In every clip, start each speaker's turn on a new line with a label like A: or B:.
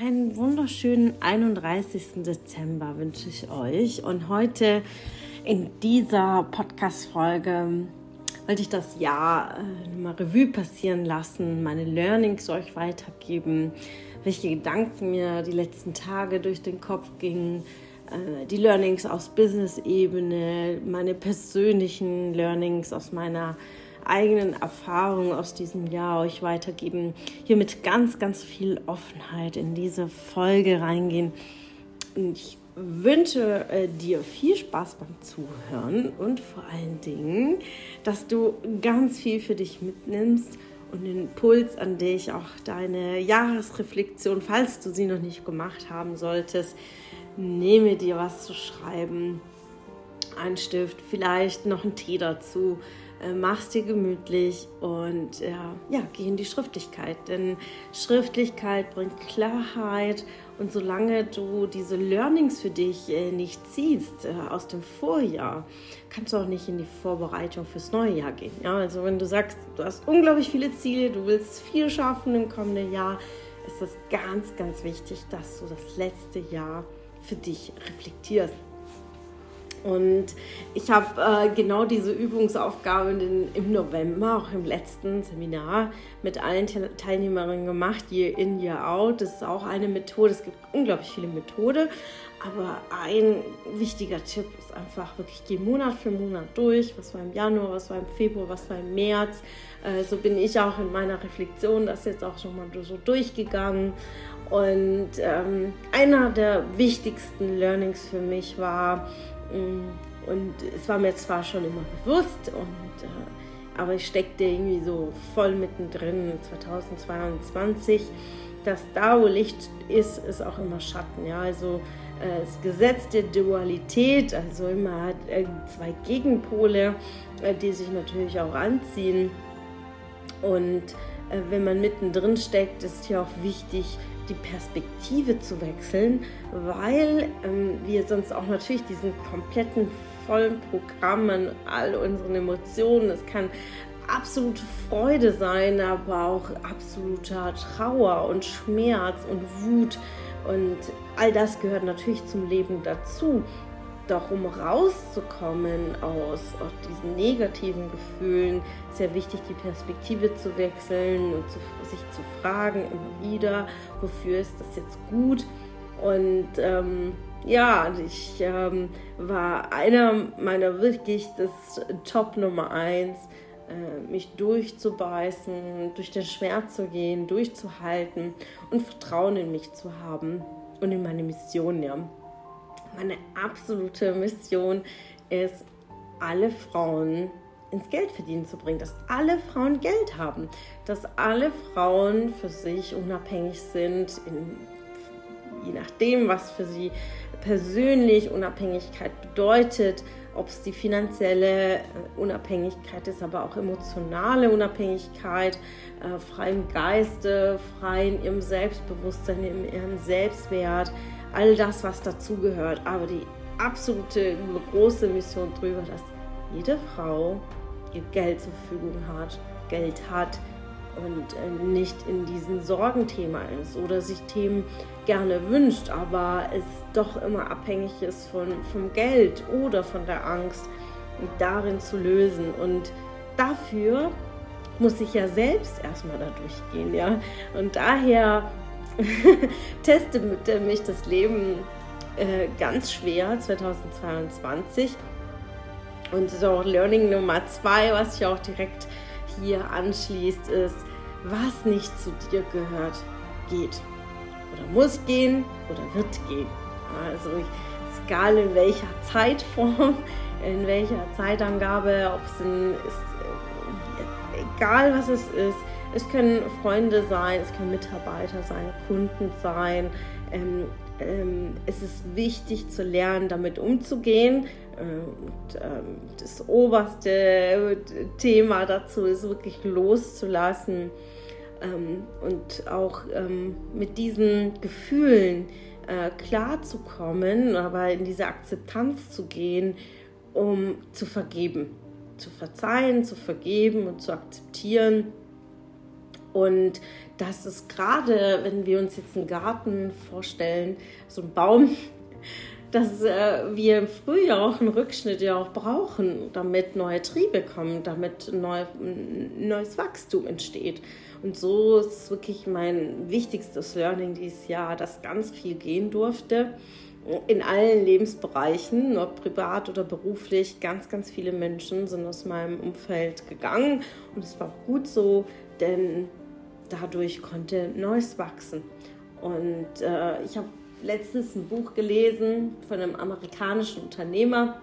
A: einen wunderschönen 31. Dezember wünsche ich euch. Und heute in dieser Podcast-Folge wollte ich das Jahr äh, mal Revue passieren lassen, meine Learnings euch weitergeben, welche Gedanken mir die letzten Tage durch den Kopf gingen, äh, die Learnings aus Business-Ebene, meine persönlichen Learnings aus meiner eigenen Erfahrungen aus diesem Jahr euch weitergeben. Hier mit ganz, ganz viel Offenheit in diese Folge reingehen. Und ich wünsche äh, dir viel Spaß beim Zuhören und vor allen Dingen, dass du ganz viel für dich mitnimmst und den Puls an dich, auch deine Jahresreflexion, falls du sie noch nicht gemacht haben solltest, nehme dir was zu schreiben, ein Stift, vielleicht noch einen Tee dazu mach's dir gemütlich und äh, ja, geh in die Schriftlichkeit. Denn Schriftlichkeit bringt Klarheit und solange du diese Learnings für dich äh, nicht ziehst äh, aus dem Vorjahr, kannst du auch nicht in die Vorbereitung fürs neue Jahr gehen. Ja, also wenn du sagst, du hast unglaublich viele Ziele, du willst viel schaffen im kommenden Jahr, ist es ganz, ganz wichtig, dass du das letzte Jahr für dich reflektierst. Und ich habe äh, genau diese Übungsaufgabe in, im November, auch im letzten Seminar, mit allen Teilnehmerinnen gemacht, Year in, Year out. Das ist auch eine Methode. Es gibt unglaublich viele Methoden. Aber ein wichtiger Tipp ist einfach wirklich, geh Monat für Monat durch. Was war im Januar, was war im Februar, was war im März. Äh, so bin ich auch in meiner Reflexion das jetzt auch schon mal so durchgegangen. Und ähm, einer der wichtigsten Learnings für mich war, und es war mir zwar schon immer bewusst, und, äh, aber ich steckte irgendwie so voll mittendrin 2022, dass da, wo Licht ist, ist auch immer Schatten. Ja? Also äh, das Gesetz der Dualität, also immer zwei Gegenpole, äh, die sich natürlich auch anziehen. Und wenn man mittendrin steckt, ist ja auch wichtig, die Perspektive zu wechseln, weil ähm, wir sonst auch natürlich diesen kompletten vollen Programmen, all unseren Emotionen, es kann absolute Freude sein, aber auch absoluter Trauer und Schmerz und Wut und all das gehört natürlich zum Leben dazu. Doch um rauszukommen aus, aus diesen negativen Gefühlen, ist ja wichtig, die Perspektive zu wechseln und zu, sich zu fragen immer wieder, wofür ist das jetzt gut? Und ähm, ja, ich ähm, war einer meiner wirklich das Top Nummer eins, äh, mich durchzubeißen, durch den Schmerz zu gehen, durchzuhalten und Vertrauen in mich zu haben und in meine Mission, ja meine absolute Mission ist, alle Frauen ins Geld verdienen zu bringen, dass alle Frauen Geld haben, dass alle Frauen für sich unabhängig sind, in, je nachdem, was für sie persönlich Unabhängigkeit bedeutet, ob es die finanzielle äh, Unabhängigkeit ist, aber auch emotionale Unabhängigkeit, äh, frei im Geiste, frei in ihrem Selbstbewusstsein, in ihrem Selbstwert, all das, was dazugehört. Aber die absolute große Mission drüber, dass jede Frau ihr Geld zur Verfügung hat, Geld hat und äh, nicht in diesem Sorgenthema ist oder sich Themen gerne wünscht, aber es doch immer abhängig ist von, vom Geld oder von der Angst, darin zu lösen. Und dafür muss ich ja selbst erstmal da durchgehen, ja. Und daher teste mich das Leben äh, ganz schwer 2022. Und auch Learning Nummer zwei, was sich auch direkt hier anschließt, ist, was nicht zu dir gehört, geht. Oder muss gehen oder wird gehen. Also egal in welcher Zeitform, in welcher Zeitangabe, ob es in, ist, äh, egal was es ist, es können Freunde sein, es können Mitarbeiter sein, Kunden sein. Ähm, ähm, es ist wichtig zu lernen, damit umzugehen. Ähm, und, ähm, das oberste Thema dazu ist wirklich loszulassen ähm, und auch ähm, mit diesen Gefühlen äh, klarzukommen, aber in diese Akzeptanz zu gehen, um zu vergeben, zu verzeihen, zu vergeben und zu akzeptieren und dass es gerade, wenn wir uns jetzt einen Garten vorstellen, so einen Baum, dass äh, wir im Frühjahr auch einen Rückschnitt ja auch brauchen, damit neue Triebe kommen, damit neu, neues Wachstum entsteht. Und so ist wirklich mein wichtigstes Learning dieses Jahr, dass ganz viel gehen durfte in allen Lebensbereichen, ob privat oder beruflich. Ganz, ganz viele Menschen sind aus meinem Umfeld gegangen und es war auch gut so, denn dadurch konnte Neues wachsen. Und äh, ich habe letztens ein Buch gelesen von einem amerikanischen Unternehmer.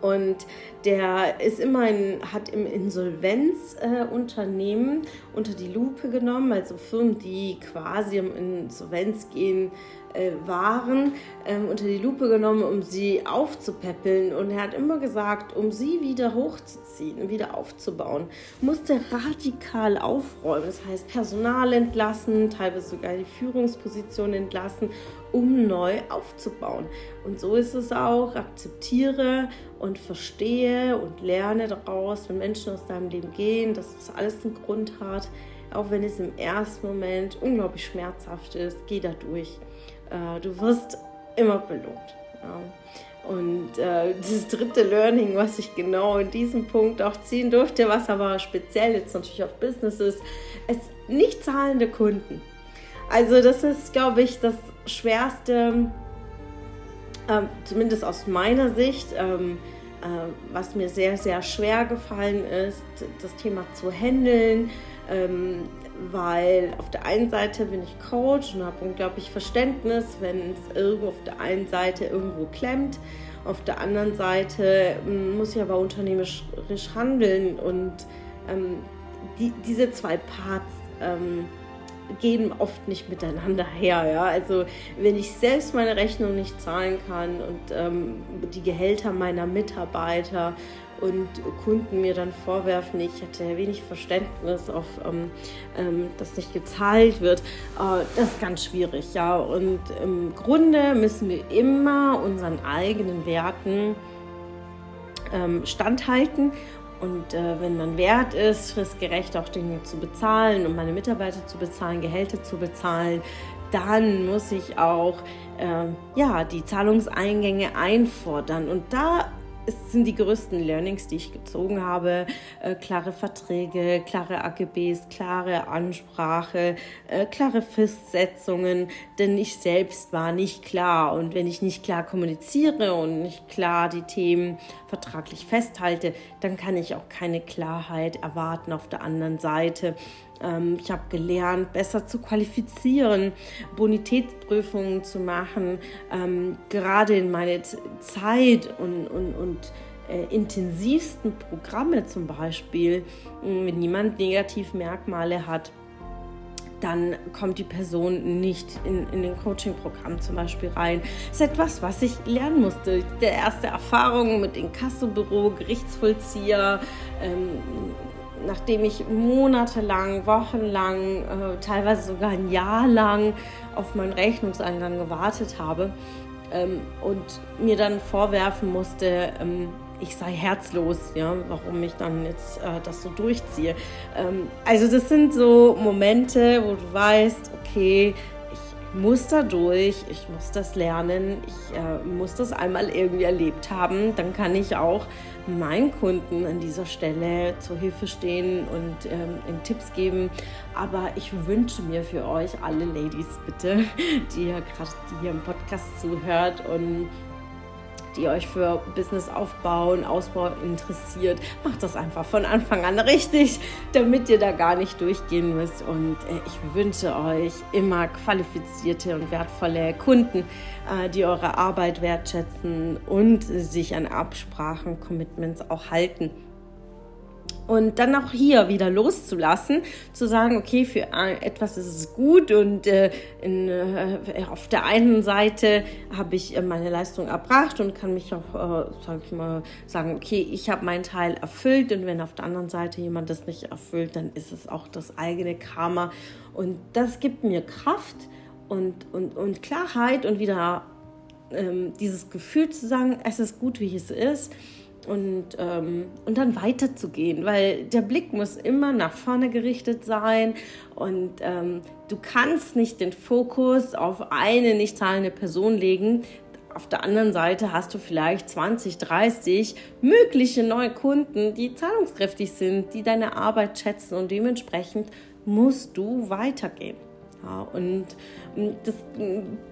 A: Und der ist immer in, hat im Insolvenzunternehmen äh, unter die Lupe genommen, also Firmen, die quasi im Insolvenz gehen, äh, waren, ähm, unter die Lupe genommen, um sie aufzupäppeln. Und er hat immer gesagt, um sie wieder hochzuziehen und wieder aufzubauen, musste radikal aufräumen. Das heißt, Personal entlassen, teilweise sogar die Führungsposition entlassen, um neu aufzubauen. Und so ist es auch. Akzeptiere und verstehe und lerne daraus, wenn Menschen aus deinem Leben gehen, dass das alles einen Grund hat auch wenn es im ersten Moment unglaublich schmerzhaft ist, geh da durch. Äh, du wirst immer belohnt. Ja. Und äh, das dritte Learning, was ich genau in diesem Punkt auch ziehen durfte, was aber speziell jetzt natürlich auf Business ist, ist nicht zahlende Kunden. Also das ist, glaube ich, das Schwerste, äh, zumindest aus meiner Sicht, ähm, äh, was mir sehr, sehr schwer gefallen ist, das Thema zu handeln. Ähm, weil auf der einen Seite bin ich Coach und habe unglaublich Verständnis, wenn es irgendwo auf der einen Seite irgendwo klemmt. Auf der anderen Seite ähm, muss ich aber unternehmerisch handeln und ähm, die, diese zwei Parts ähm, gehen oft nicht miteinander her. Ja? Also wenn ich selbst meine Rechnung nicht zahlen kann und ähm, die Gehälter meiner Mitarbeiter und Kunden mir dann vorwerfen, ich hätte wenig Verständnis auf, ähm, ähm, dass nicht gezahlt wird, äh, das ist ganz schwierig, ja. Und im Grunde müssen wir immer unseren eigenen Werten ähm, standhalten. Und äh, wenn man wert ist, fristgerecht auch Dinge zu bezahlen und meine Mitarbeiter zu bezahlen, Gehälter zu bezahlen, dann muss ich auch äh, ja, die Zahlungseingänge einfordern. Und da es sind die größten Learnings, die ich gezogen habe. Äh, klare Verträge, klare AGBs, klare Ansprache, äh, klare Festsetzungen, denn ich selbst war nicht klar. Und wenn ich nicht klar kommuniziere und nicht klar die Themen vertraglich festhalte, dann kann ich auch keine Klarheit erwarten auf der anderen Seite. Ähm, ich habe gelernt, besser zu qualifizieren, Bonitätsprüfungen zu machen, ähm, gerade in meine Zeit und, und, und äh, intensivsten Programme zum Beispiel, wenn jemand Negativmerkmale hat dann kommt die Person nicht in, in den Coaching-Programm zum Beispiel rein. Das ist etwas, was ich lernen musste. Der erste Erfahrung mit Inkassobüro, Gerichtsvollzieher, ähm, nachdem ich monatelang, wochenlang, äh, teilweise sogar ein Jahr lang auf meinen Rechnungseingang gewartet habe ähm, und mir dann vorwerfen musste, ähm, ich sei herzlos, ja, warum ich dann jetzt äh, das so durchziehe. Ähm, also das sind so Momente, wo du weißt, okay, muss da durch, ich muss das lernen, ich äh, muss das einmal irgendwie erlebt haben, dann kann ich auch meinen Kunden an dieser Stelle zur Hilfe stehen und ähm, Tipps geben. Aber ich wünsche mir für euch alle Ladies bitte, die ja gerade hier im Podcast zuhört und die euch für Businessaufbau und Ausbau interessiert, macht das einfach von Anfang an richtig, damit ihr da gar nicht durchgehen müsst. Und äh, ich wünsche euch immer qualifizierte und wertvolle Kunden, äh, die eure Arbeit wertschätzen und sich an Absprachen, Commitments auch halten. Und dann auch hier wieder loszulassen, zu sagen, okay, für etwas ist es gut und äh, in, äh, auf der einen Seite habe ich äh, meine Leistung erbracht und kann mich auch, äh, sag ich mal, sagen, okay, ich habe meinen Teil erfüllt und wenn auf der anderen Seite jemand das nicht erfüllt, dann ist es auch das eigene Karma. Und das gibt mir Kraft und, und, und Klarheit und wieder ähm, dieses Gefühl zu sagen, es ist gut, wie es ist und, ähm, und dann weiterzugehen, weil der Blick muss immer nach vorne gerichtet sein und ähm, du kannst nicht den Fokus auf eine nicht zahlende Person legen. Auf der anderen Seite hast du vielleicht 20, 30 mögliche neue Kunden, die zahlungskräftig sind, die deine Arbeit schätzen und dementsprechend musst du weitergehen. Und das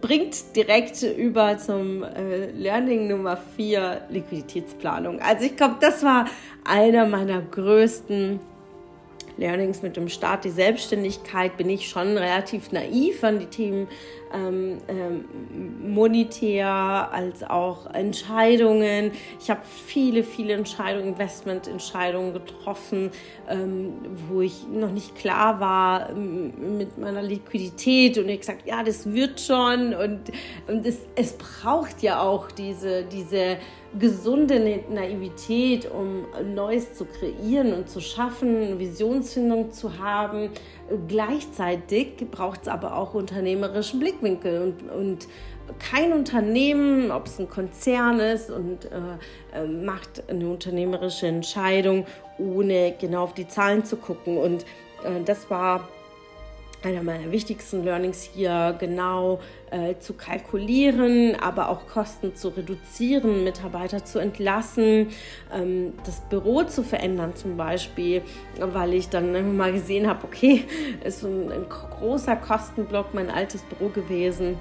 A: bringt direkt über zum äh, Learning Nummer 4, Liquiditätsplanung. Also ich glaube, das war einer meiner größten Learnings mit dem Start, die Selbstständigkeit, bin ich schon relativ naiv an die Themen ähm, ähm, monetär als auch Entscheidungen. Ich habe viele, viele Entscheidungen, Investmententscheidungen getroffen, ähm, wo ich noch nicht klar war ähm, mit meiner Liquidität und ich gesagt, ja, das wird schon und, und es, es braucht ja auch diese, diese gesunde Naivität, um Neues zu kreieren und zu schaffen, Visionsfindung zu haben. Gleichzeitig braucht es aber auch unternehmerischen Blickwinkel und, und kein Unternehmen, ob es ein Konzern ist und äh, äh, macht eine unternehmerische Entscheidung, ohne genau auf die Zahlen zu gucken. Und äh, das war einer meiner wichtigsten Learnings hier, genau äh, zu kalkulieren, aber auch Kosten zu reduzieren, Mitarbeiter zu entlassen, ähm, das Büro zu verändern zum Beispiel, weil ich dann mal gesehen habe, okay, ist ein, ein großer Kostenblock mein altes Büro gewesen.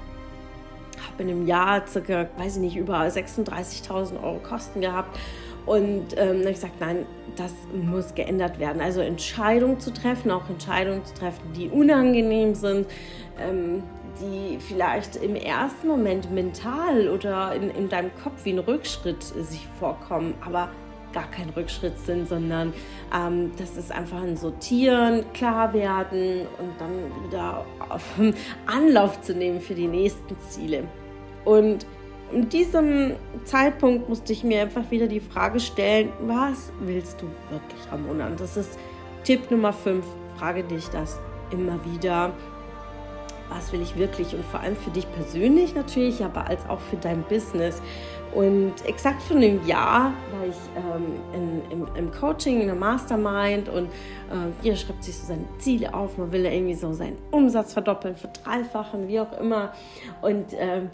A: Habe in einem Jahr circa, weiß ich nicht, über 36.000 Euro Kosten gehabt und ähm, habe ich gesagt, nein, das muss geändert werden. Also Entscheidungen zu treffen, auch Entscheidungen zu treffen, die unangenehm sind, ähm, die vielleicht im ersten Moment mental oder in, in deinem Kopf wie ein Rückschritt sich vorkommen, aber gar kein Rückschritt sind, sondern ähm, das ist einfach ein Sortieren, klar werden und dann wieder auf Anlauf zu nehmen für die nächsten Ziele. Und in diesem Zeitpunkt musste ich mir einfach wieder die Frage stellen, was willst du wirklich, Ramona? Und das ist Tipp Nummer 5. Frage dich das immer wieder. Was will ich wirklich? Und vor allem für dich persönlich natürlich, aber als auch für dein Business. Und exakt vor einem Jahr war ich ähm, in, im, im, Coaching, in der Mastermind und äh, jeder schreibt sich so seine Ziele auf. Man will ja irgendwie so seinen Umsatz verdoppeln, verdreifachen, wie auch immer. Und ähm,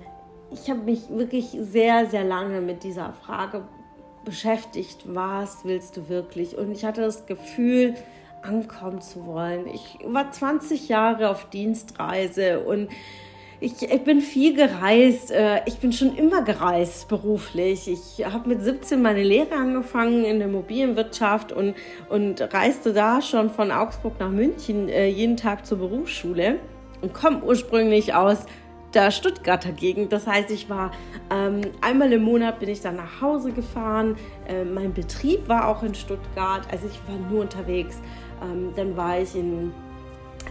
A: ich habe mich wirklich sehr, sehr lange mit dieser Frage beschäftigt, was willst du wirklich? Und ich hatte das Gefühl, ankommen zu wollen. Ich war 20 Jahre auf Dienstreise und ich, ich, bin viel gereist. Äh, ich bin schon immer gereist beruflich. Ich habe mit 17 meine Lehre angefangen in der Immobilienwirtschaft und, und reiste da schon von Augsburg nach München äh, jeden Tag zur Berufsschule und komme ursprünglich aus der Stuttgarter Gegend. Das heißt, ich war ähm, einmal im Monat bin ich dann nach Hause gefahren. Äh, mein Betrieb war auch in Stuttgart, also ich war nur unterwegs. Ähm, dann war ich in,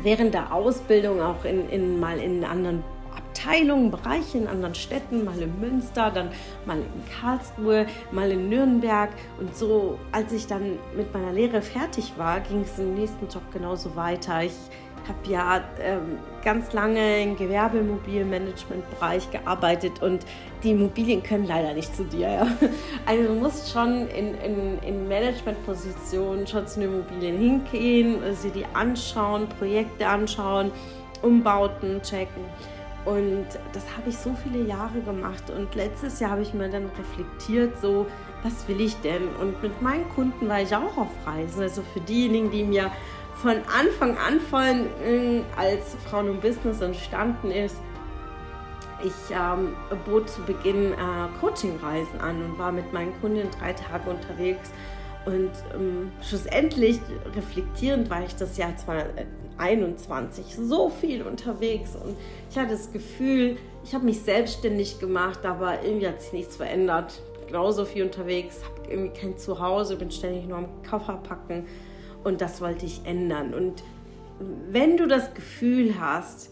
A: während der Ausbildung auch in, in, mal in anderen Abteilungen, Bereichen, in anderen Städten, mal in Münster, dann mal in Karlsruhe, mal in Nürnberg. Und so, als ich dann mit meiner Lehre fertig war, ging es im nächsten Job genauso weiter. Ich habe ja ähm, ganz lange im Gewerbeimmobilienmanagement-Bereich gearbeitet und die Immobilien können leider nicht zu dir. Ja. Also du musst schon in, in, in Managementpositionen schon zu den Immobilien hingehen, sie die anschauen, Projekte anschauen, Umbauten checken. Und das habe ich so viele Jahre gemacht. Und letztes Jahr habe ich mir dann reflektiert, so, was will ich denn? Und mit meinen Kunden war ich auch auf Reisen. Also für diejenigen, die mir von Anfang an voll als Frauen und Business entstanden ist. Ich ähm, bot zu Beginn äh, Coachingreisen an und war mit meinen Kunden drei Tage unterwegs. Und ähm, schlussendlich reflektierend war ich das Jahr 2021 so viel unterwegs und ich hatte das Gefühl, ich habe mich selbstständig gemacht, aber irgendwie hat sich nichts verändert. Genauso viel unterwegs, habe irgendwie kein Zuhause, bin ständig nur am Koffer packen und das wollte ich ändern. Und wenn du das Gefühl hast,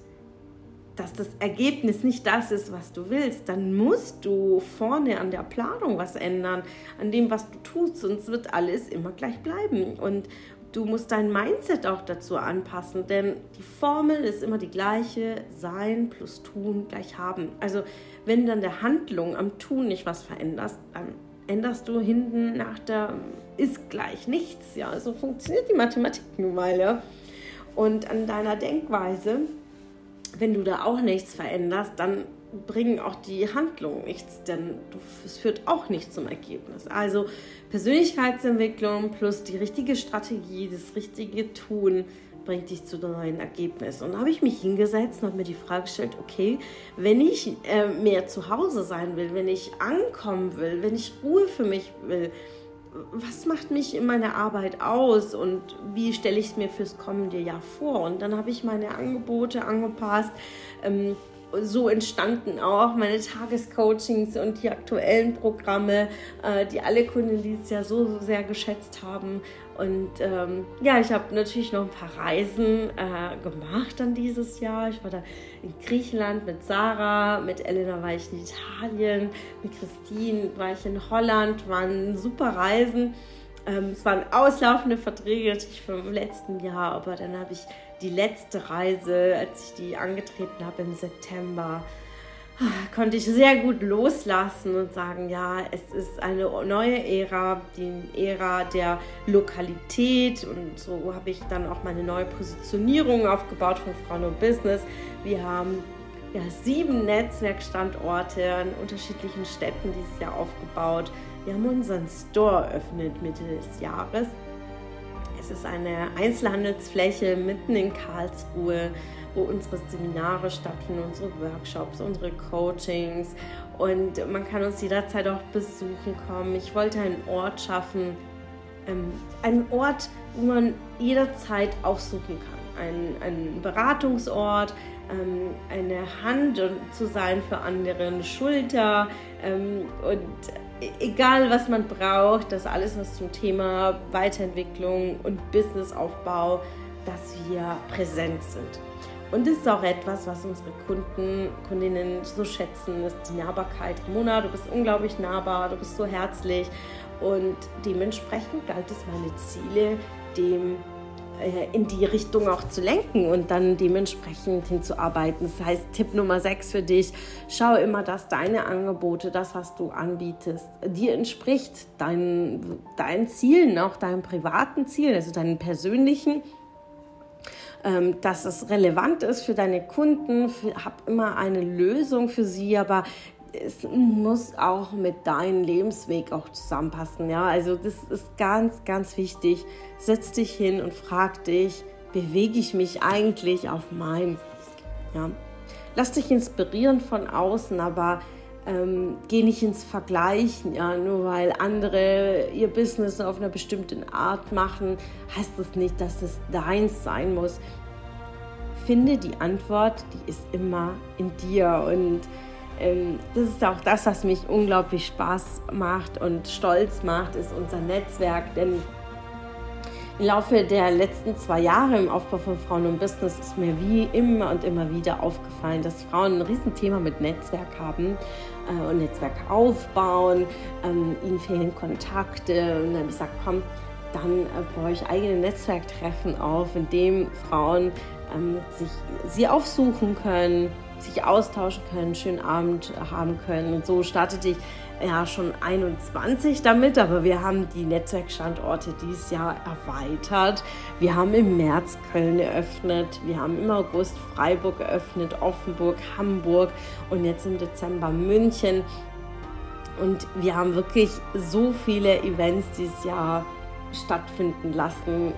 A: dass das Ergebnis nicht das ist, was du willst, dann musst du vorne an der Planung was ändern, an dem, was du tust, sonst wird alles immer gleich bleiben. Und du musst dein Mindset auch dazu anpassen, denn die Formel ist immer die gleiche, sein plus tun gleich haben. Also wenn dann der Handlung am Tun nicht was veränderst, dann änderst du hinten nach der ist gleich nichts. Ja, so funktioniert die Mathematik nun mal. Ja. Und an deiner Denkweise, wenn du da auch nichts veränderst, dann bringen auch die Handlungen nichts, denn es führt auch nicht zum Ergebnis. Also Persönlichkeitsentwicklung plus die richtige Strategie, das richtige Tun bringt dich zu neuen Ergebnissen. Und da habe ich mich hingesetzt und habe mir die Frage gestellt, okay, wenn ich äh, mehr zu Hause sein will, wenn ich ankommen will, wenn ich Ruhe für mich will, was macht mich in meiner Arbeit aus und wie stelle ich es mir fürs kommende Jahr vor? Und dann habe ich meine Angebote angepasst. Ähm, so entstanden auch meine Tagescoachings und die aktuellen Programme, äh, die alle Kunden dieses Jahr so sehr geschätzt haben. Und ähm, ja, ich habe natürlich noch ein paar Reisen äh, gemacht dann dieses Jahr. Ich war da in Griechenland mit Sarah, mit Elena war ich in Italien, mit Christine war ich in Holland, waren super Reisen. Ähm, es waren auslaufende Verträge natürlich vom letzten Jahr, aber dann habe ich die letzte Reise, als ich die angetreten habe im September, konnte ich sehr gut loslassen und sagen, ja, es ist eine neue Ära, die Ära der Lokalität und so habe ich dann auch meine neue Positionierung aufgebaut von Frauen und Business. Wir haben ja, sieben Netzwerkstandorte in unterschiedlichen Städten dieses Jahr aufgebaut. Wir haben unseren Store eröffnet Mitte des Jahres. Es ist eine Einzelhandelsfläche mitten in Karlsruhe, wo unsere Seminare stattfinden, unsere Workshops, unsere Coachings und man kann uns jederzeit auch besuchen kommen. Ich wollte einen Ort schaffen, ähm, einen Ort, wo man jederzeit aufsuchen kann. Ein, ein Beratungsort, ähm, eine Hand zu sein für andere, eine Schulter ähm, und egal was man braucht, das alles was zum Thema Weiterentwicklung und Businessaufbau, dass wir präsent sind. Und das ist auch etwas, was unsere Kunden, Kundinnen so schätzen, ist die Nahbarkeit. Mona, du bist unglaublich nahbar, du bist so herzlich und dementsprechend galt es meine Ziele, dem äh, in die Richtung auch zu lenken und dann dementsprechend hinzuarbeiten. Das heißt, Tipp Nummer 6 für dich, schau immer, dass deine Angebote, das, was du anbietest, dir entspricht, deinen, deinen Zielen, auch deinen privaten Zielen, also deinen persönlichen ähm, dass es relevant ist für deine Kunden. Hab immer eine Lösung für sie, aber es muss auch mit deinem Lebensweg auch zusammenpassen. Ja, also das ist ganz, ganz wichtig. Setz dich hin und frag dich, bewege ich mich eigentlich auf meinem Weg? Ja. Lass dich inspirieren von außen, aber ähm, geh nicht ins Vergleichen. Ja, nur weil andere ihr Business auf einer bestimmten Art machen, heißt das nicht, dass es deins sein muss. Finde die Antwort, die ist immer in dir und ähm, das ist auch das, was mich unglaublich Spaß macht und stolz macht, ist unser Netzwerk. Denn im Laufe der letzten zwei Jahre im Aufbau von Frauen und Business ist mir wie immer und immer wieder aufgefallen, dass Frauen ein Riesenthema mit Netzwerk haben äh, und Netzwerk aufbauen. Ähm, ihnen fehlen Kontakte. Und dann habe ich gesagt, komm, dann äh, baue ich eigene Netzwerktreffen auf, in dem Frauen ähm, sich sie aufsuchen können sich austauschen können, schönen Abend haben können. Und so startete ich ja schon 21 damit, aber wir haben die Netzwerkstandorte dieses Jahr erweitert. Wir haben im März Köln eröffnet, wir haben im August Freiburg eröffnet, Offenburg, Hamburg und jetzt im Dezember München. Und wir haben wirklich so viele Events dieses Jahr stattfinden lassen.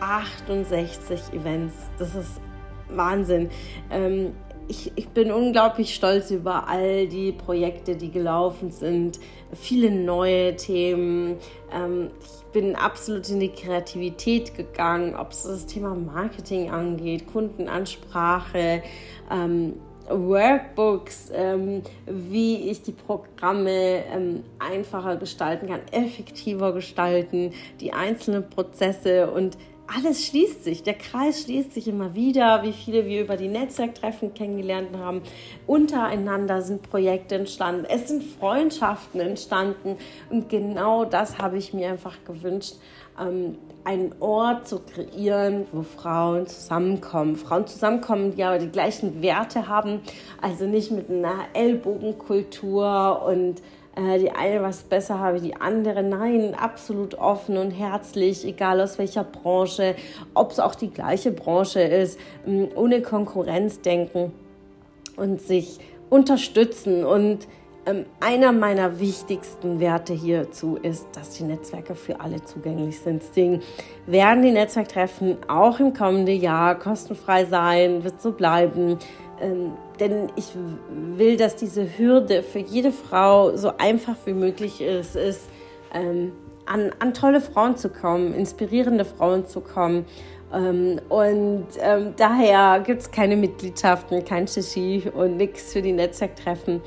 A: 68 Events, das ist Wahnsinn. Ähm, ich, ich, bin unglaublich stolz über all die Projekte, die gelaufen sind. Viele neue Themen. Ähm, ich bin absolut in die Kreativität gegangen, ob es das Thema Marketing angeht, Kundenansprache, ähm, Workbooks, ähm, wie ich die Programme ähm, einfacher gestalten kann, effektiver gestalten, die einzelnen Prozesse und alles schließt sich, der Kreis schließt sich immer wieder, wie viele wir über die Netzwerktreffen kennengelernt haben. Untereinander sind Projekte entstanden, es sind Freundschaften entstanden und genau das habe ich mir einfach gewünscht, ähm, einen Ort zu kreieren, wo Frauen zusammenkommen. Frauen zusammenkommen, die aber die gleichen Werte haben, also nicht mit einer Ellbogenkultur und die eine was besser habe, die andere. Nein, absolut offen und herzlich, egal aus welcher Branche, ob es auch die gleiche Branche ist, ähm, ohne Konkurrenz denken und sich unterstützen und ähm, einer meiner wichtigsten Werte hierzu ist, dass die Netzwerke für alle zugänglich sind. Deswegen werden die Netzwerktreffen auch im kommenden Jahr kostenfrei sein, wird so bleiben. Ähm, denn ich will, dass diese Hürde für jede Frau so einfach wie möglich ist, ist ähm, an, an tolle Frauen zu kommen, inspirierende Frauen zu kommen. Ähm, und ähm, daher gibt es keine Mitgliedschaften, kein Shishi und nichts für die Netzwerktreffen.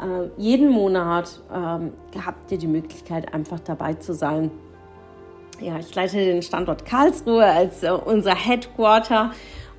A: Äh, jeden Monat ähm, habt ihr die Möglichkeit, einfach dabei zu sein. Ja, ich leite den Standort Karlsruhe als äh, unser Headquarter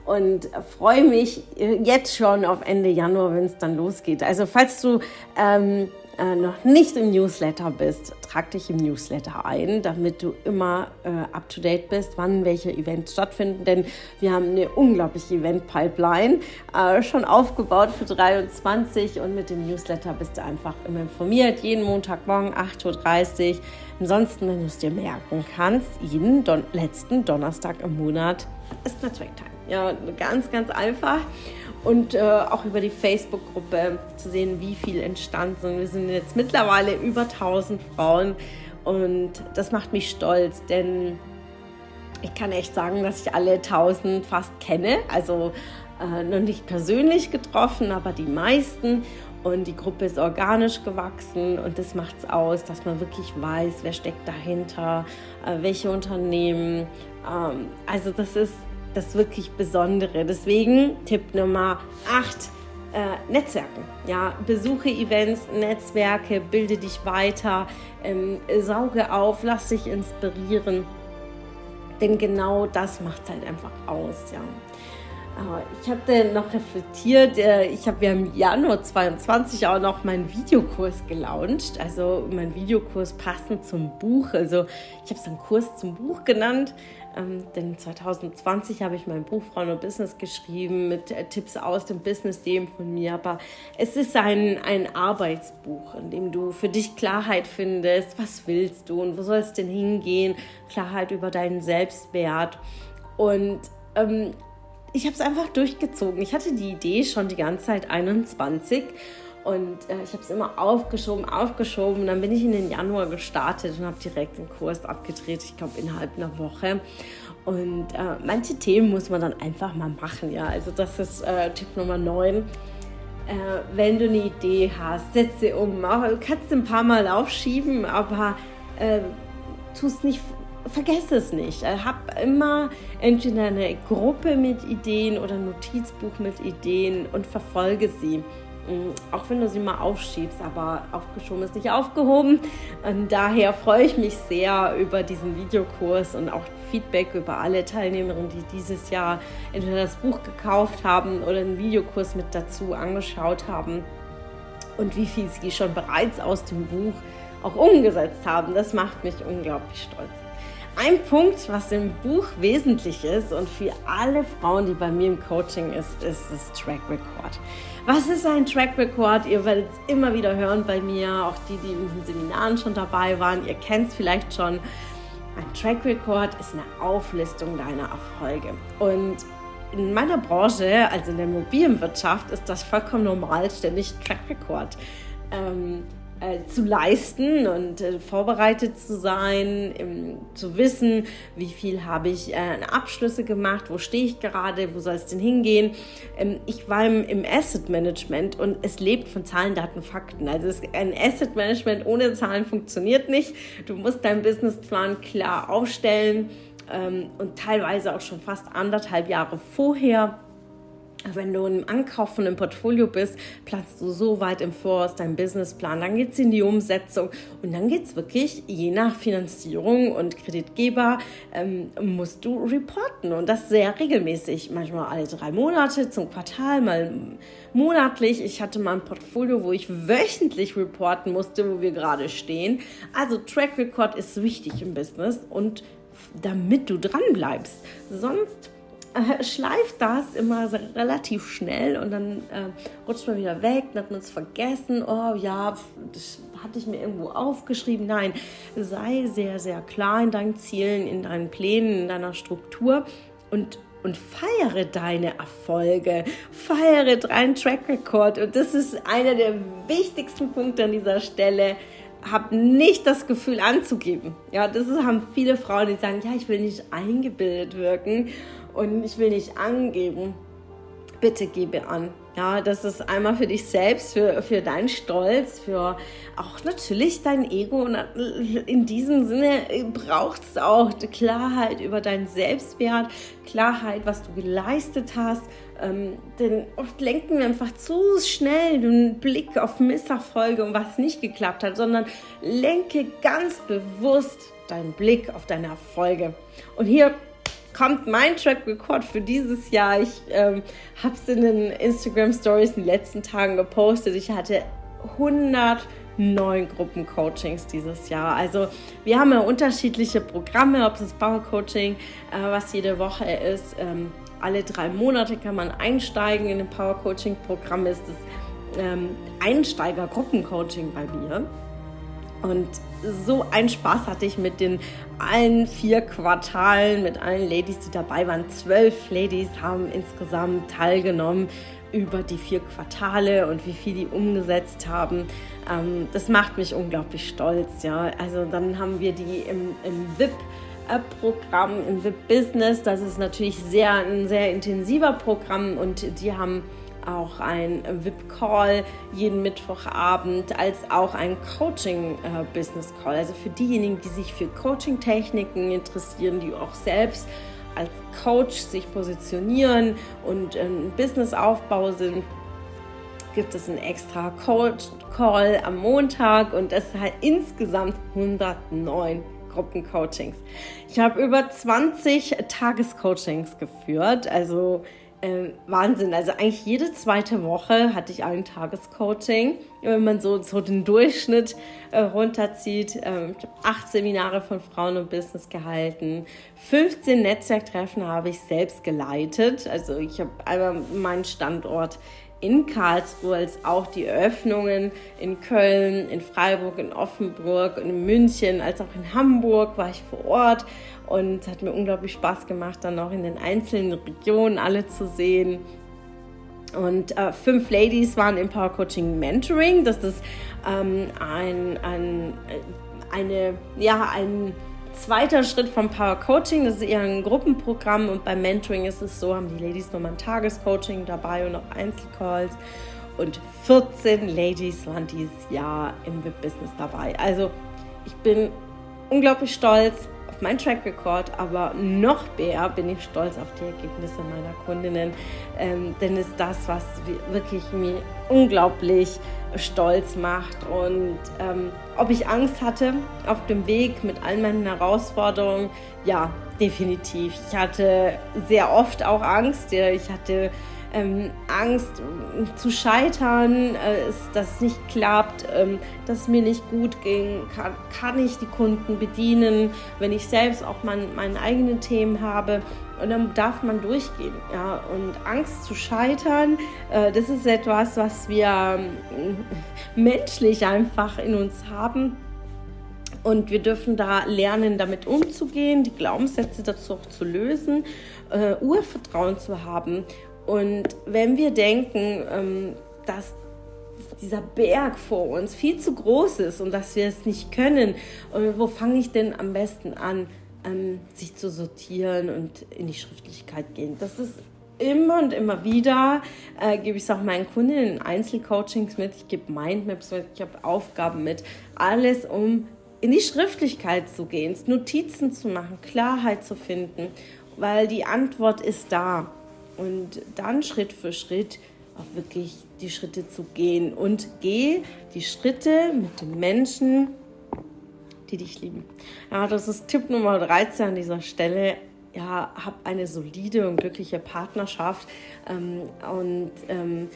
A: und freue mich jetzt schon auf Ende Januar, wenn es dann losgeht. Also falls du ähm, äh, noch nicht im Newsletter bist, trag dich im Newsletter ein, damit du immer äh, up to date bist, wann welche Events stattfinden. Denn wir haben eine unglaubliche Event-Pipeline äh, schon aufgebaut für 23 und mit dem Newsletter bist du einfach immer informiert. Jeden Montagmorgen 8.30 Uhr. Ansonsten, wenn du es dir merken kannst, jeden Don letzten Donnerstag im Monat ist Network Time. Ja, ganz, ganz einfach und äh, auch über die Facebook-Gruppe zu sehen, wie viel entstanden sind. Wir sind jetzt mittlerweile über 1000 Frauen und das macht mich stolz, denn ich kann echt sagen, dass ich alle 1000 fast kenne, also äh, noch nicht persönlich getroffen, aber die meisten. Und die Gruppe ist organisch gewachsen und das macht es aus, dass man wirklich weiß, wer steckt dahinter, äh, welche Unternehmen. Ähm, also das ist das wirklich Besondere. Deswegen Tipp Nummer 8. Äh, Netzwerken. Ja, besuche Events, Netzwerke, bilde dich weiter, ähm, sauge auf, lass dich inspirieren. Denn genau das macht es halt einfach aus. Ja. Ich hatte noch reflektiert, äh, ich habe ja im Januar 22 auch noch meinen Videokurs gelauncht, also mein Videokurs passend zum Buch. Also ich habe es einen Kurs zum Buch genannt, ähm, denn 2020 habe ich mein Buch Frauen und Business geschrieben mit äh, Tipps aus dem Business-Leben von mir. Aber es ist ein, ein Arbeitsbuch, in dem du für dich Klarheit findest, was willst du und wo soll es denn hingehen, Klarheit über deinen Selbstwert und ähm, ich habe es einfach durchgezogen. Ich hatte die Idee schon die ganze Zeit 21 und äh, ich habe es immer aufgeschoben, aufgeschoben. Und dann bin ich in den Januar gestartet und habe direkt den Kurs abgedreht, ich glaube innerhalb einer Woche. Und äh, manche Themen muss man dann einfach mal machen, ja. Also das ist äh, Tipp Nummer 9. Äh, wenn du eine Idee hast, setze sie um. du kannst ein paar Mal aufschieben, aber äh, tu es nicht vergess es nicht. Äh, hab immer entweder eine Gruppe mit Ideen oder ein Notizbuch mit Ideen und verfolge sie. Mm, auch wenn du sie mal aufschiebst, aber aufgeschoben ist nicht aufgehoben. Und daher freue ich mich sehr über diesen Videokurs und auch Feedback über alle Teilnehmerinnen, die dieses Jahr entweder das Buch gekauft haben oder einen Videokurs mit dazu angeschaut haben und wie viel sie schon bereits aus dem Buch auch umgesetzt haben. Das macht mich unglaublich stolz. Ein Punkt, was im Buch wesentlich ist und für alle Frauen, die bei mir im Coaching ist, ist das Track Record. Was ist ein Track Record? Ihr werdet es immer wieder hören bei mir, auch die, die in den Seminaren schon dabei waren. Ihr kennt es vielleicht schon. Ein Track Record ist eine Auflistung deiner Erfolge. Und in meiner Branche, also in der Immobilienwirtschaft, ist das vollkommen normal, ständig Track Record ähm, äh, zu leisten und äh, vorbereitet zu sein, im, zu wissen, wie viel habe ich äh, Abschlüsse gemacht, wo stehe ich gerade, wo soll es denn hingehen. Ähm, ich war im, im, Asset Management und es lebt von Zahlen, Daten, Fakten. Also es, ein Asset Management ohne Zahlen funktioniert nicht. Du musst deinen Businessplan klar aufstellen ähm, und teilweise auch schon fast anderthalb Jahre vorher wenn du im Ankauf von einem Portfolio bist, planst du so weit im Voraus deinen Businessplan, dann geht es in die Umsetzung und dann geht es wirklich, je nach Finanzierung und Kreditgeber, ähm, musst du reporten und das sehr regelmäßig, manchmal alle drei Monate zum Quartal, mal monatlich. Ich hatte mal ein Portfolio, wo ich wöchentlich reporten musste, wo wir gerade stehen. Also Track Record ist wichtig im Business und damit du dran bleibst. Sonst äh, schleift das immer relativ schnell und dann äh, rutscht man wieder weg, dann hat man es vergessen. Oh ja, das hatte ich mir irgendwo aufgeschrieben. Nein, sei sehr, sehr klar in deinen Zielen, in deinen Plänen, in deiner Struktur und und feiere deine Erfolge, feiere deinen Track Record. Und das ist einer der wichtigsten Punkte an dieser Stelle. Hab nicht das Gefühl anzugeben. Ja, das ist, haben viele Frauen, die sagen, ja, ich will nicht eingebildet wirken und ich will nicht angeben. Bitte gebe an. Ja, das ist einmal für dich selbst, für, für deinen Stolz, für auch natürlich dein Ego. Und in diesem Sinne braucht es auch Klarheit über deinen Selbstwert, Klarheit, was du geleistet hast. Ähm, denn oft lenken wir einfach zu schnell den Blick auf Misserfolge und was nicht geklappt hat, sondern lenke ganz bewusst deinen Blick auf deine Erfolge. Und hier kommt mein Track Record für dieses Jahr. Ich ähm, habe es in den Instagram Stories in den letzten Tagen gepostet. Ich hatte 109 Gruppencoachings dieses Jahr. Also wir haben ja unterschiedliche Programme, ob es Power Coaching, äh, was jede Woche ist. Ähm, alle drei Monate kann man einsteigen in ein Power Coaching Programm. Ist das ähm, Einsteiger Gruppencoaching bei mir. Und so einen Spaß hatte ich mit den allen vier Quartalen, mit allen Ladies, die dabei waren. Zwölf Ladies haben insgesamt teilgenommen über die vier Quartale und wie viel die umgesetzt haben. Ähm, das macht mich unglaublich stolz. Ja, also dann haben wir die im, im VIP Programm im VIP-Business. Das ist natürlich sehr, ein sehr intensiver Programm und die haben auch ein VIP-Call jeden Mittwochabend, als auch ein Coaching-Business-Call. Also für diejenigen, die sich für Coaching-Techniken interessieren, die auch selbst als Coach sich positionieren und ein Businessaufbau sind, gibt es einen extra Coach-Call am Montag und das halt insgesamt 109 Gruppencoachings. Ich habe über 20 Tagescoachings geführt, also äh, Wahnsinn. Also eigentlich jede zweite Woche hatte ich ein Tagescoaching. Wenn man so, so den Durchschnitt äh, runterzieht. Ähm, ich habe acht Seminare von Frauen und Business gehalten. 15 Netzwerktreffen habe ich selbst geleitet. Also ich habe einmal meinen Standort in Karlsruhe als auch die Eröffnungen in Köln, in Freiburg, in Offenburg und in München, als auch in Hamburg war ich vor Ort und es hat mir unglaublich Spaß gemacht, dann auch in den einzelnen Regionen alle zu sehen. Und äh, fünf Ladies waren im Power Coaching Mentoring. Das ist ähm, ein, ein, äh, eine, ja, ein zweiter Schritt vom Power Coaching. Das ist eher ein Gruppenprogramm und beim Mentoring ist es so, haben die Ladies nochmal ein Tagescoaching dabei und auch Einzelcalls. Und 14 Ladies waren dieses Jahr im VIP-Business dabei. Also ich bin unglaublich stolz meinen Track Record, aber noch mehr bin ich stolz auf die Ergebnisse meiner Kundinnen, ähm, denn ist das, was wirklich mir unglaublich stolz macht. Und ähm, ob ich Angst hatte auf dem Weg mit all meinen Herausforderungen, ja, definitiv. Ich hatte sehr oft auch Angst. Ich hatte ähm, Angst äh, zu scheitern, äh, ist, dass es nicht klappt, ähm, dass es mir nicht gut ging, kann, kann ich die Kunden bedienen, wenn ich selbst auch mein, meine eigenen Themen habe. Und dann darf man durchgehen. Ja? Und Angst zu scheitern, äh, das ist etwas, was wir äh, menschlich einfach in uns haben. Und wir dürfen da lernen, damit umzugehen, die Glaubenssätze dazu auch zu lösen, äh, Urvertrauen zu haben und wenn wir denken, ähm, dass dieser Berg vor uns viel zu groß ist und dass wir es nicht können, und wo fange ich denn am besten an, ähm, sich zu sortieren und in die Schriftlichkeit gehen? Das ist immer und immer wieder, äh, gebe ich es auch meinen Kunden in Einzelcoachings mit, ich gebe Mindmaps mit, ich habe Aufgaben mit, alles um in die Schriftlichkeit zu gehen, Notizen zu machen, Klarheit zu finden, weil die Antwort ist da und dann Schritt für Schritt auch wirklich die Schritte zu gehen und geh die Schritte mit den Menschen, die dich lieben. Ja, das ist Tipp Nummer 13 an dieser Stelle. Ja, hab eine solide und glückliche Partnerschaft ähm, und ähm,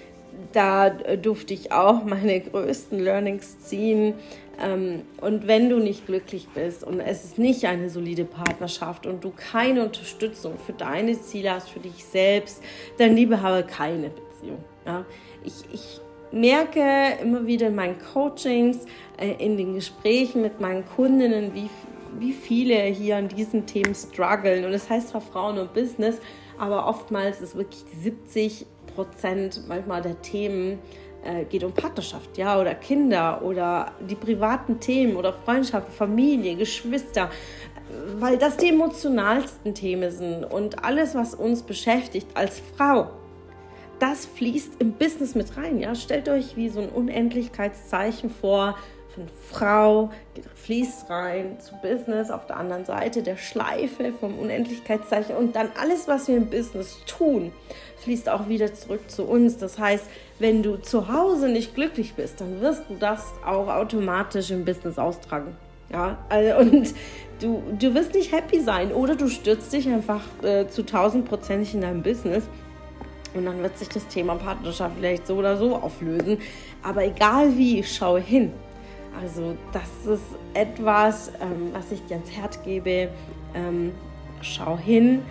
A: da durfte ich auch meine größten Learnings ziehen. Ähm, und wenn du nicht glücklich bist und es ist nicht eine solide Partnerschaft und du keine Unterstützung für deine Ziele hast, für dich selbst, dann liebe habe keine Beziehung. Ja? Ich, ich merke immer wieder in meinen Coachings, äh, in den Gesprächen mit meinen Kundinnen, wie, wie viele hier an diesen Themen strugglen. Und das heißt zwar Frauen und Business, aber oftmals ist wirklich 70 Prozent manchmal der Themen äh, geht um Partnerschaft, ja, oder Kinder oder die privaten Themen oder Freundschaft, Familie, Geschwister, weil das die emotionalsten Themen sind und alles, was uns beschäftigt als Frau, das fließt im Business mit rein. Ja? Stellt euch wie so ein Unendlichkeitszeichen vor von Frau, fließt rein zu Business, auf der anderen Seite der Schleife vom Unendlichkeitszeichen und dann alles, was wir im Business tun, fließt auch wieder zurück zu uns. Das heißt, wenn du zu Hause nicht glücklich bist, dann wirst du das auch automatisch im Business austragen. Ja, also, und du, du wirst nicht happy sein oder du stürzt dich einfach äh, zu 1000 Prozent in dein Business und dann wird sich das Thema Partnerschaft vielleicht so oder so auflösen. Aber egal wie, schau hin. Also das ist etwas, ähm, was ich dir ans Herz gebe. Ähm, schau hin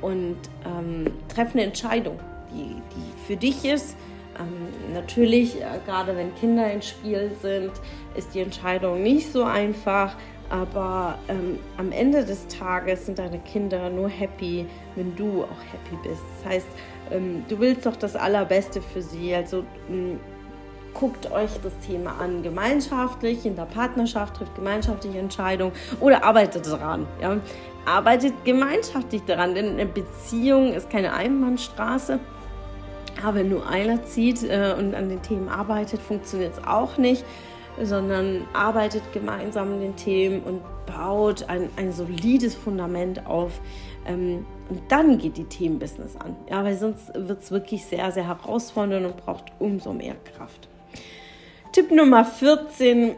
A: und ähm, treffe eine Entscheidung, die, die für dich ist. Ähm, natürlich, äh, gerade wenn Kinder ins Spiel sind, ist die Entscheidung nicht so einfach. Aber ähm, am Ende des Tages sind deine Kinder nur happy, wenn du auch happy bist. Das heißt, ähm, du willst doch das Allerbeste für sie. Also ähm, guckt euch das Thema an, gemeinschaftlich, in der Partnerschaft trifft gemeinschaftliche Entscheidungen oder arbeitet daran. Ja? Arbeitet gemeinschaftlich daran, denn eine Beziehung ist keine Einbahnstraße. Aber wenn nur einer zieht äh, und an den Themen arbeitet, funktioniert es auch nicht, sondern arbeitet gemeinsam an den Themen und baut ein, ein solides Fundament auf, ähm, und dann geht die Themenbusiness an. Ja, weil sonst wird es wirklich sehr, sehr herausfordernd und braucht umso mehr Kraft. Tipp Nummer 14,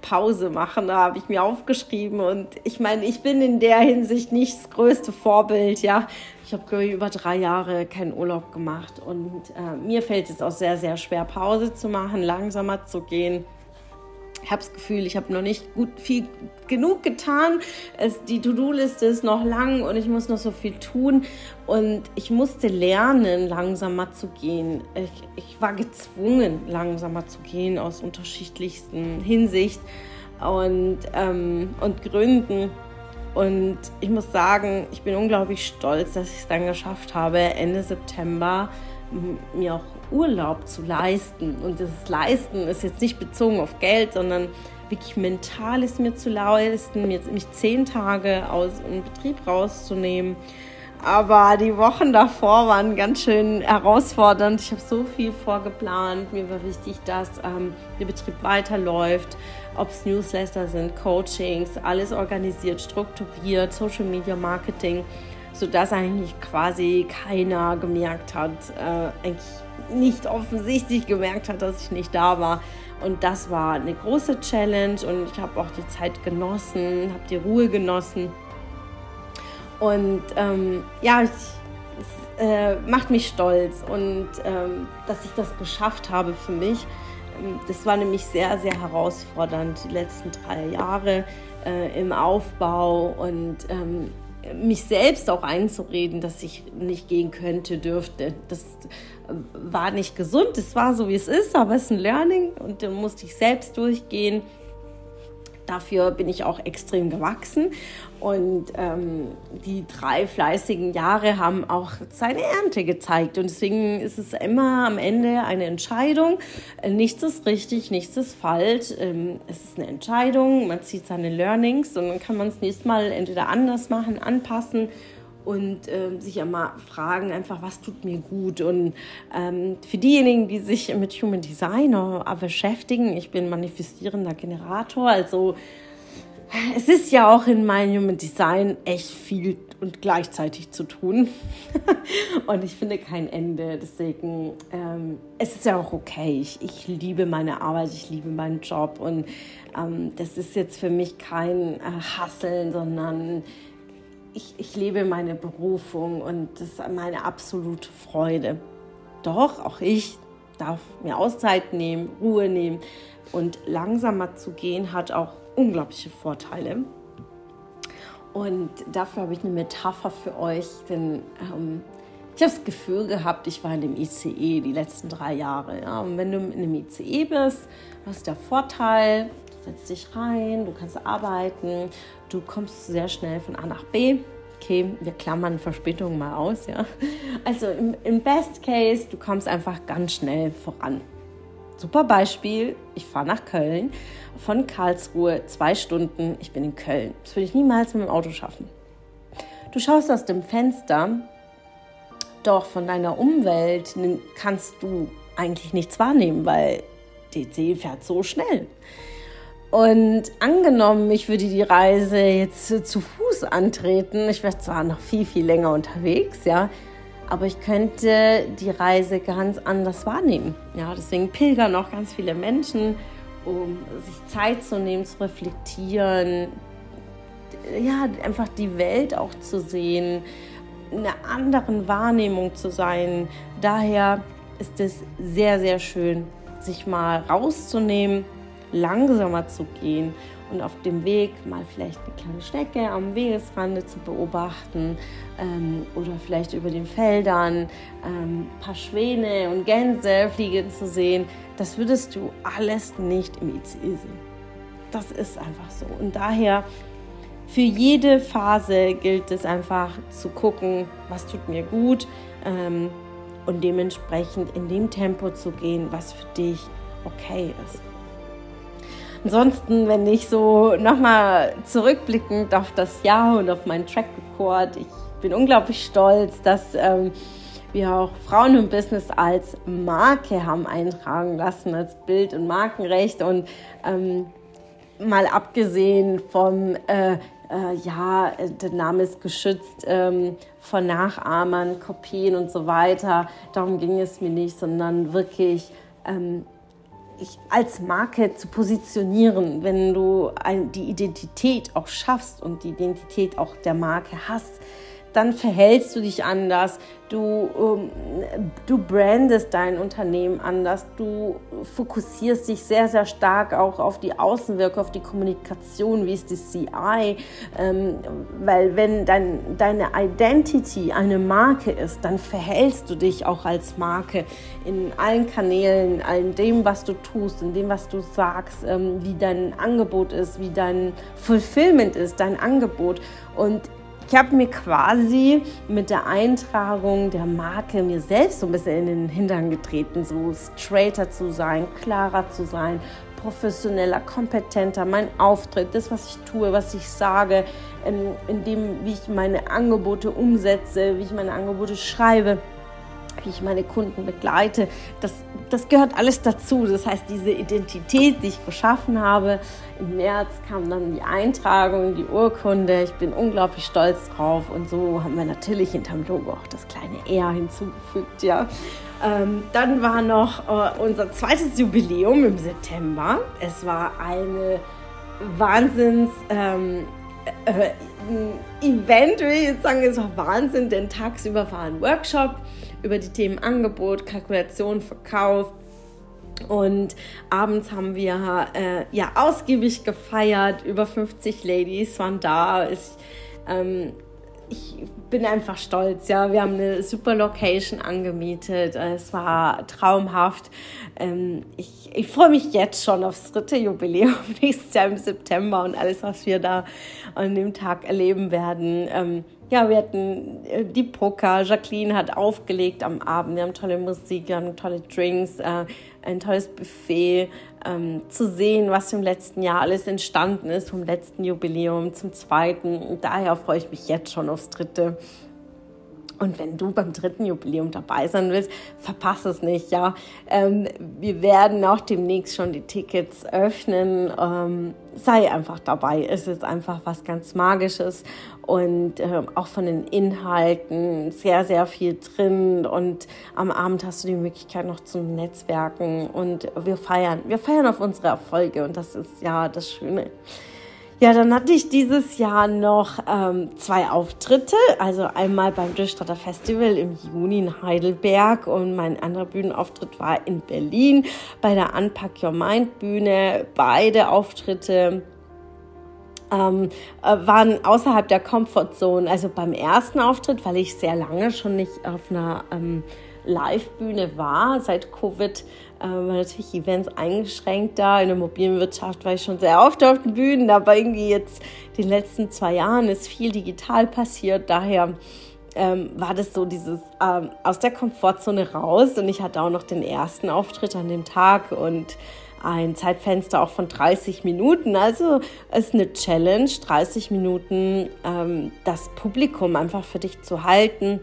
A: Pause machen, da habe ich mir aufgeschrieben. Und ich meine, ich bin in der Hinsicht nicht das größte Vorbild, ja. Ich habe über drei Jahre keinen Urlaub gemacht und äh, mir fällt es auch sehr, sehr schwer, Pause zu machen, langsamer zu gehen ich habe das Gefühl, ich habe noch nicht gut viel genug getan. Es, die To-Do-Liste ist noch lang und ich muss noch so viel tun. Und ich musste lernen, langsamer zu gehen. Ich, ich war gezwungen, langsamer zu gehen aus unterschiedlichsten Hinsicht und, ähm, und Gründen. Und ich muss sagen, ich bin unglaublich stolz, dass ich es dann geschafft habe, Ende September mir auch Urlaub zu leisten. Und dieses Leisten ist jetzt nicht bezogen auf Geld, sondern wirklich mental ist mir zu leisten, mir mich zehn Tage aus dem Betrieb rauszunehmen. Aber die Wochen davor waren ganz schön herausfordernd. Ich habe so viel vorgeplant. Mir war wichtig, dass ähm, der Betrieb weiterläuft, ob es Newsletter sind, Coachings, alles organisiert, strukturiert, Social Media Marketing, sodass eigentlich quasi keiner gemerkt hat, äh, eigentlich nicht offensichtlich gemerkt hat, dass ich nicht da war. Und das war eine große Challenge und ich habe auch die Zeit genossen, habe die Ruhe genossen. Und ähm, ja, ich, es äh, macht mich stolz und ähm, dass ich das geschafft habe für mich. Ähm, das war nämlich sehr, sehr herausfordernd die letzten drei Jahre äh, im Aufbau und ähm, mich selbst auch einzureden, dass ich nicht gehen könnte, dürfte. Das war nicht gesund, es war so, wie es ist, aber es ist ein Learning und dann musste ich selbst durchgehen. Dafür bin ich auch extrem gewachsen und ähm, die drei fleißigen Jahre haben auch seine Ernte gezeigt und deswegen ist es immer am Ende eine Entscheidung. Nichts ist richtig, nichts ist falsch. Ähm, es ist eine Entscheidung, man zieht seine Learnings und dann kann man es nächstes Mal entweder anders machen, anpassen und äh, sich immer fragen, einfach, was tut mir gut. Und ähm, für diejenigen, die sich mit Human Design beschäftigen, ich bin manifestierender Generator, also es ist ja auch in meinem Human Design echt viel und gleichzeitig zu tun. und ich finde kein Ende. Deswegen, ähm, es ist ja auch okay. Ich, ich liebe meine Arbeit, ich liebe meinen Job. Und ähm, das ist jetzt für mich kein äh, Hasseln, sondern ich, ich lebe meine Berufung und das ist meine absolute Freude. Doch, auch ich darf mir Auszeit nehmen, Ruhe nehmen und langsamer zu gehen hat auch unglaubliche Vorteile. Und dafür habe ich eine Metapher für euch, denn ähm, ich habe das Gefühl gehabt, ich war in dem ICE die letzten drei Jahre. Ja. Und wenn du in einem ICE bist, hast du der Vorteil, setzt dich rein, du kannst arbeiten, du kommst sehr schnell von A nach B. Okay, wir klammern Verspätungen mal aus, ja. Also im, im Best Case, du kommst einfach ganz schnell voran. Super Beispiel, ich fahre nach Köln, von Karlsruhe zwei Stunden, ich bin in Köln. Das würde ich niemals mit dem Auto schaffen. Du schaust aus dem Fenster, doch von deiner Umwelt kannst du eigentlich nichts wahrnehmen, weil DC fährt so schnell. Und angenommen, ich würde die Reise jetzt zu Fuß antreten, ich wäre zwar noch viel, viel länger unterwegs, ja, aber ich könnte die Reise ganz anders wahrnehmen. Ja, deswegen pilgern auch ganz viele Menschen, um sich Zeit zu nehmen, zu reflektieren, ja, einfach die Welt auch zu sehen, einer anderen Wahrnehmung zu sein. Daher ist es sehr, sehr schön, sich mal rauszunehmen, langsamer zu gehen und auf dem Weg mal vielleicht eine kleine Schnecke am Wegesrande zu beobachten ähm, oder vielleicht über den Feldern ähm, ein paar Schwäne und Gänse fliegen zu sehen. Das würdest du alles nicht im ICE sehen. Das ist einfach so. Und daher für jede Phase gilt es einfach zu gucken, was tut mir gut ähm, und dementsprechend in dem Tempo zu gehen, was für dich okay ist. Ansonsten, wenn ich so nochmal zurückblickend auf das Jahr und auf meinen Track Record, ich bin unglaublich stolz, dass ähm, wir auch Frauen im Business als Marke haben eintragen lassen, als Bild- und Markenrecht und ähm, mal abgesehen vom äh, äh, ja, der Name ist geschützt ähm, von Nachahmern, Kopien und so weiter. Darum ging es mir nicht, sondern wirklich ähm, ich als Marke zu positionieren, wenn du die Identität auch schaffst und die Identität auch der Marke hast, dann verhältst du dich anders, du, ähm, du brandest dein Unternehmen anders, du fokussierst dich sehr, sehr stark auch auf die Außenwirkung, auf die Kommunikation, wie ist die CI, ähm, weil wenn dein, deine Identity eine Marke ist, dann verhältst du dich auch als Marke in allen Kanälen, in dem, was du tust, in dem, was du sagst, ähm, wie dein Angebot ist, wie dein Fulfillment ist, dein Angebot. Und ich habe mir quasi mit der Eintragung der Marke mir selbst so ein bisschen in den Hintern getreten, so straighter zu sein, klarer zu sein, professioneller, kompetenter, mein Auftritt, das, was ich tue, was ich sage, in dem, wie ich meine Angebote umsetze, wie ich meine Angebote schreibe wie ich meine Kunden begleite. Das, das gehört alles dazu. Das heißt, diese Identität, die ich geschaffen habe, im März kam dann die Eintragung, die Urkunde. Ich bin unglaublich stolz drauf. Und so haben wir natürlich hinterm Logo auch das kleine R hinzugefügt. Ja. Ähm, dann war noch äh, unser zweites Jubiläum im September. Es war eine Wahnsinns... Ähm, äh, Event, will ich jetzt sagen, es war Wahnsinn, denn tagsüber war ein Workshop über die Themen Angebot, Kalkulation, Verkauf. Und abends haben wir äh, ja ausgiebig gefeiert. Über 50 Ladies waren da. Ich, ähm, ich bin einfach stolz. Ja, wir haben eine super Location angemietet. Es war traumhaft. Ähm, ich, ich freue mich jetzt schon aufs dritte Jubiläum nächstes Jahr im September und alles, was wir da an dem Tag erleben werden. Ja, wir hatten äh, die Poker, Jacqueline hat aufgelegt am Abend, wir haben tolle Musik, wir haben tolle Drinks, äh, ein tolles Buffet, ähm, zu sehen, was im letzten Jahr alles entstanden ist, vom letzten Jubiläum zum zweiten. Daher freue ich mich jetzt schon aufs dritte. Und wenn du beim dritten Jubiläum dabei sein willst, verpasse es nicht, ja. Ähm, wir werden auch demnächst schon die Tickets öffnen. Ähm, sei einfach dabei. Es ist einfach was ganz Magisches und äh, auch von den Inhalten sehr, sehr viel drin. Und am Abend hast du die Möglichkeit noch zum Netzwerken und wir feiern. Wir feiern auf unsere Erfolge und das ist ja das Schöne. Ja, dann hatte ich dieses Jahr noch ähm, zwei Auftritte. Also einmal beim Durchstarter Festival im Juni in Heidelberg und mein anderer Bühnenauftritt war in Berlin bei der Unpack Your Mind Bühne. Beide Auftritte ähm, äh, waren außerhalb der Comfortzone. Also beim ersten Auftritt, weil ich sehr lange schon nicht auf einer ähm, Live-Bühne war, seit Covid äh, war natürlich Events eingeschränkt da. In der mobilen Wirtschaft war ich schon sehr oft auf den Bühnen, aber irgendwie jetzt in den letzten zwei Jahren ist viel digital passiert. Daher ähm, war das so dieses ähm, aus der Komfortzone raus und ich hatte auch noch den ersten Auftritt an dem Tag und ein Zeitfenster auch von 30 Minuten. Also es ist eine Challenge, 30 Minuten ähm, das Publikum einfach für dich zu halten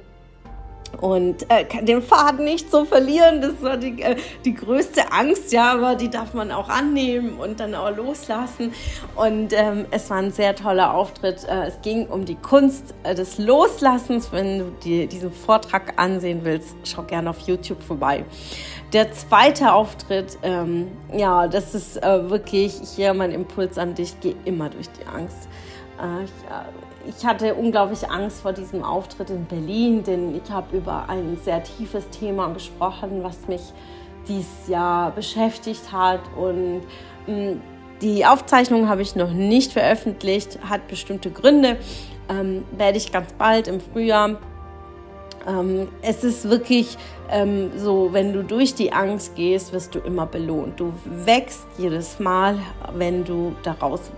A: und äh, den Faden nicht zu verlieren, das war die, äh, die größte Angst, ja, aber die darf man auch annehmen und dann auch loslassen. Und ähm, es war ein sehr toller Auftritt. Äh, es ging um die Kunst äh, des Loslassens. Wenn du dir diesen Vortrag ansehen willst, schau gerne auf YouTube vorbei. Der zweite Auftritt, ähm, ja, das ist äh, wirklich hier mein Impuls an dich, geh immer durch die Angst. Äh, ich, ich hatte unglaublich Angst vor diesem Auftritt in Berlin, denn ich habe über ein sehr tiefes Thema gesprochen, was mich dieses Jahr beschäftigt hat. Und mm, die Aufzeichnung habe ich noch nicht veröffentlicht, hat bestimmte Gründe. Ähm, werde ich ganz bald im Frühjahr. Ähm, es ist wirklich ähm, so, wenn du durch die Angst gehst, wirst du immer belohnt. Du wächst jedes Mal, wenn du daraus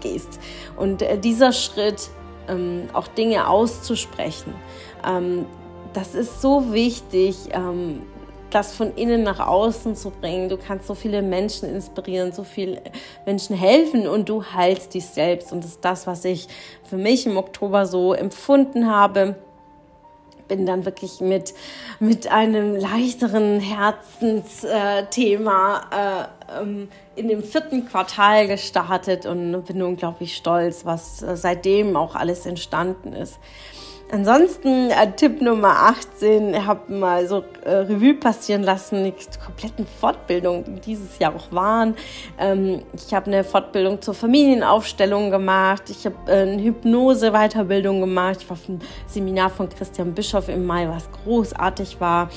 A: gehst. Und äh, dieser Schritt ähm, auch Dinge auszusprechen. Ähm, das ist so wichtig, ähm, das von innen nach außen zu bringen. Du kannst so viele Menschen inspirieren, so viele Menschen helfen und du heilst dich selbst. Und das ist das, was ich für mich im Oktober so empfunden habe bin dann wirklich mit, mit einem leichteren Herzensthema äh, ähm, in dem vierten Quartal gestartet und bin unglaublich stolz, was äh, seitdem auch alles entstanden ist. Ansonsten äh, Tipp Nummer 18, ich habe mal so äh, Revue passieren lassen, die kompletten Fortbildungen, die dieses Jahr auch waren. Ähm, ich habe eine Fortbildung zur Familienaufstellung gemacht, ich habe äh, eine Hypnose-Weiterbildung gemacht, ich war auf einem Seminar von Christian Bischoff im Mai, was großartig war.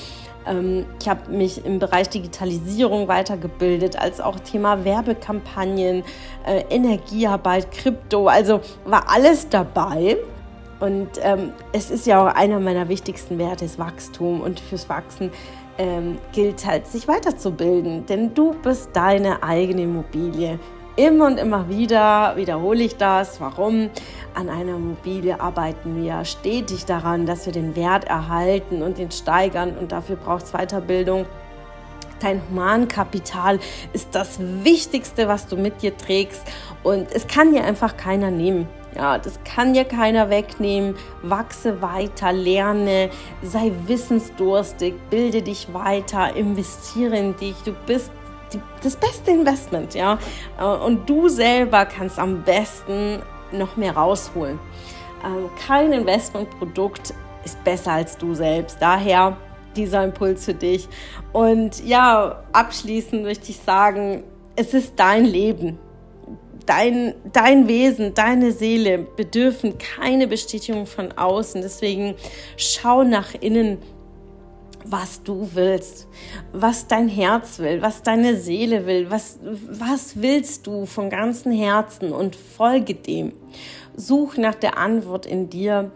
A: Ähm, ich habe mich im Bereich Digitalisierung weitergebildet, als auch Thema Werbekampagnen, äh, Energiearbeit, Krypto, also war alles dabei. Und ähm, es ist ja auch einer meiner wichtigsten Werte, ist Wachstum. Und fürs Wachsen ähm, gilt halt, sich weiterzubilden. Denn du bist deine eigene Immobilie. Immer und immer wieder wiederhole ich das. Warum? An einer Immobilie arbeiten wir stetig daran, dass wir den Wert erhalten und den steigern. Und dafür braucht es Weiterbildung. Dein Humankapital ist das Wichtigste, was du mit dir trägst. Und es kann dir einfach keiner nehmen. Ja, das kann dir keiner wegnehmen. Wachse weiter, lerne, sei wissensdurstig, bilde dich weiter, investiere in dich. Du bist das beste Investment, ja. Und du selber kannst am besten noch mehr rausholen. Ähm, kein Investmentprodukt ist besser als du selbst. Daher dieser Impuls für dich. Und ja, abschließend möchte ich sagen, es ist dein Leben dein, dein Wesen, deine Seele bedürfen keine Bestätigung von außen. Deswegen schau nach innen, was du willst, was dein Herz will, was deine Seele will, was, was willst du von ganzem Herzen und folge dem. Such nach der Antwort in dir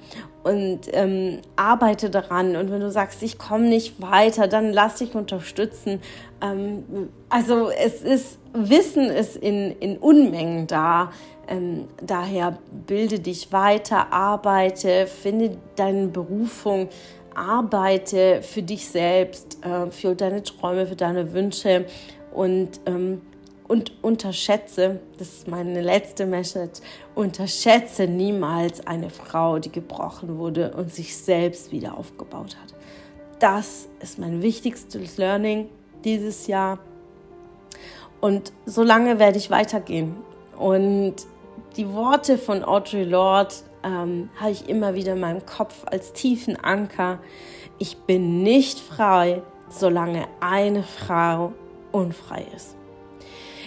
A: und ähm, arbeite daran. Und wenn du sagst, ich komme nicht weiter, dann lass dich unterstützen. Ähm, also es ist, Wissen ist in, in Unmengen da. Ähm, daher bilde dich weiter, arbeite, finde deine Berufung, arbeite für dich selbst, äh, für deine Träume, für deine Wünsche und ähm, und unterschätze, das ist meine letzte Message, unterschätze niemals eine Frau, die gebrochen wurde und sich selbst wieder aufgebaut hat. Das ist mein wichtigstes Learning dieses Jahr. Und so lange werde ich weitergehen. Und die Worte von Audre Lorde ähm, habe ich immer wieder in meinem Kopf als tiefen Anker. Ich bin nicht frei, solange eine Frau unfrei ist.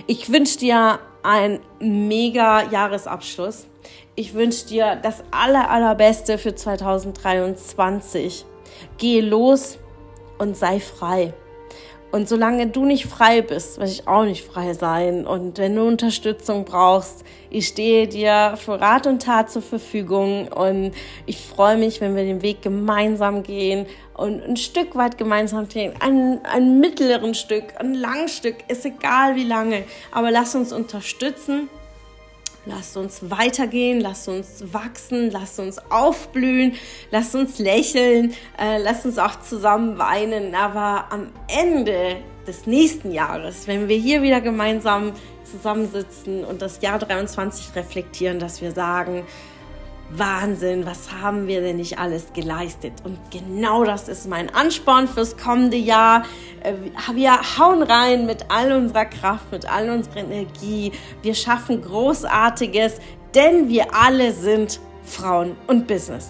A: Ich wünsche dir einen mega Jahresabschluss. Ich wünsche dir das aller, allerbeste für 2023. Geh los und sei frei. Und solange du nicht frei bist, werde ich auch nicht frei sein. Und wenn du Unterstützung brauchst, ich stehe dir für Rat und Tat zur Verfügung. Und ich freue mich, wenn wir den Weg gemeinsam gehen und ein Stück weit gemeinsam gehen. Ein, ein mittleren Stück, ein langes Stück, ist egal wie lange. Aber lass uns unterstützen Lasst uns weitergehen, lasst uns wachsen, lasst uns aufblühen, lasst uns lächeln, äh, lasst uns auch zusammen weinen. Aber am Ende des nächsten Jahres, wenn wir hier wieder gemeinsam zusammensitzen und das Jahr 23 reflektieren, dass wir sagen, Wahnsinn, was haben wir denn nicht alles geleistet? Und genau das ist mein Ansporn fürs kommende Jahr. Äh, wir hauen rein mit all unserer Kraft, mit all unserer Energie. Wir schaffen Großartiges, denn wir alle sind Frauen und Business.